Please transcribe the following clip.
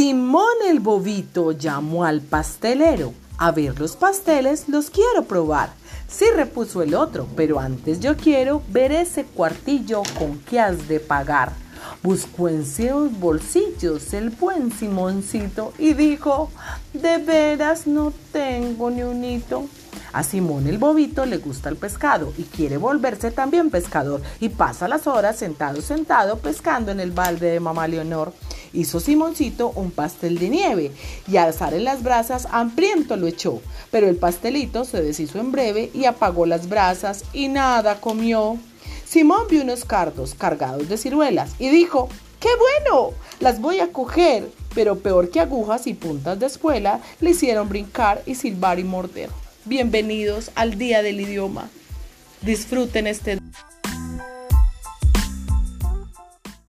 Simón el bobito llamó al pastelero. A ver los pasteles, los quiero probar. Sí, repuso el otro, pero antes yo quiero ver ese cuartillo con que has de pagar. Buscó en sus bolsillos el buen Simoncito y dijo, de veras no tengo ni un hito. A Simón el bobito le gusta el pescado y quiere volverse también pescador y pasa las horas sentado sentado pescando en el balde de mamá Leonor. Hizo Simoncito un pastel de nieve y al alzar en las brasas hambriento lo echó, pero el pastelito se deshizo en breve y apagó las brasas y nada comió. Simón vio unos cardos cargados de ciruelas y dijo, ¡qué bueno! Las voy a coger, pero peor que agujas y puntas de escuela le hicieron brincar y silbar y morder. Bienvenidos al Día del Idioma. Disfruten este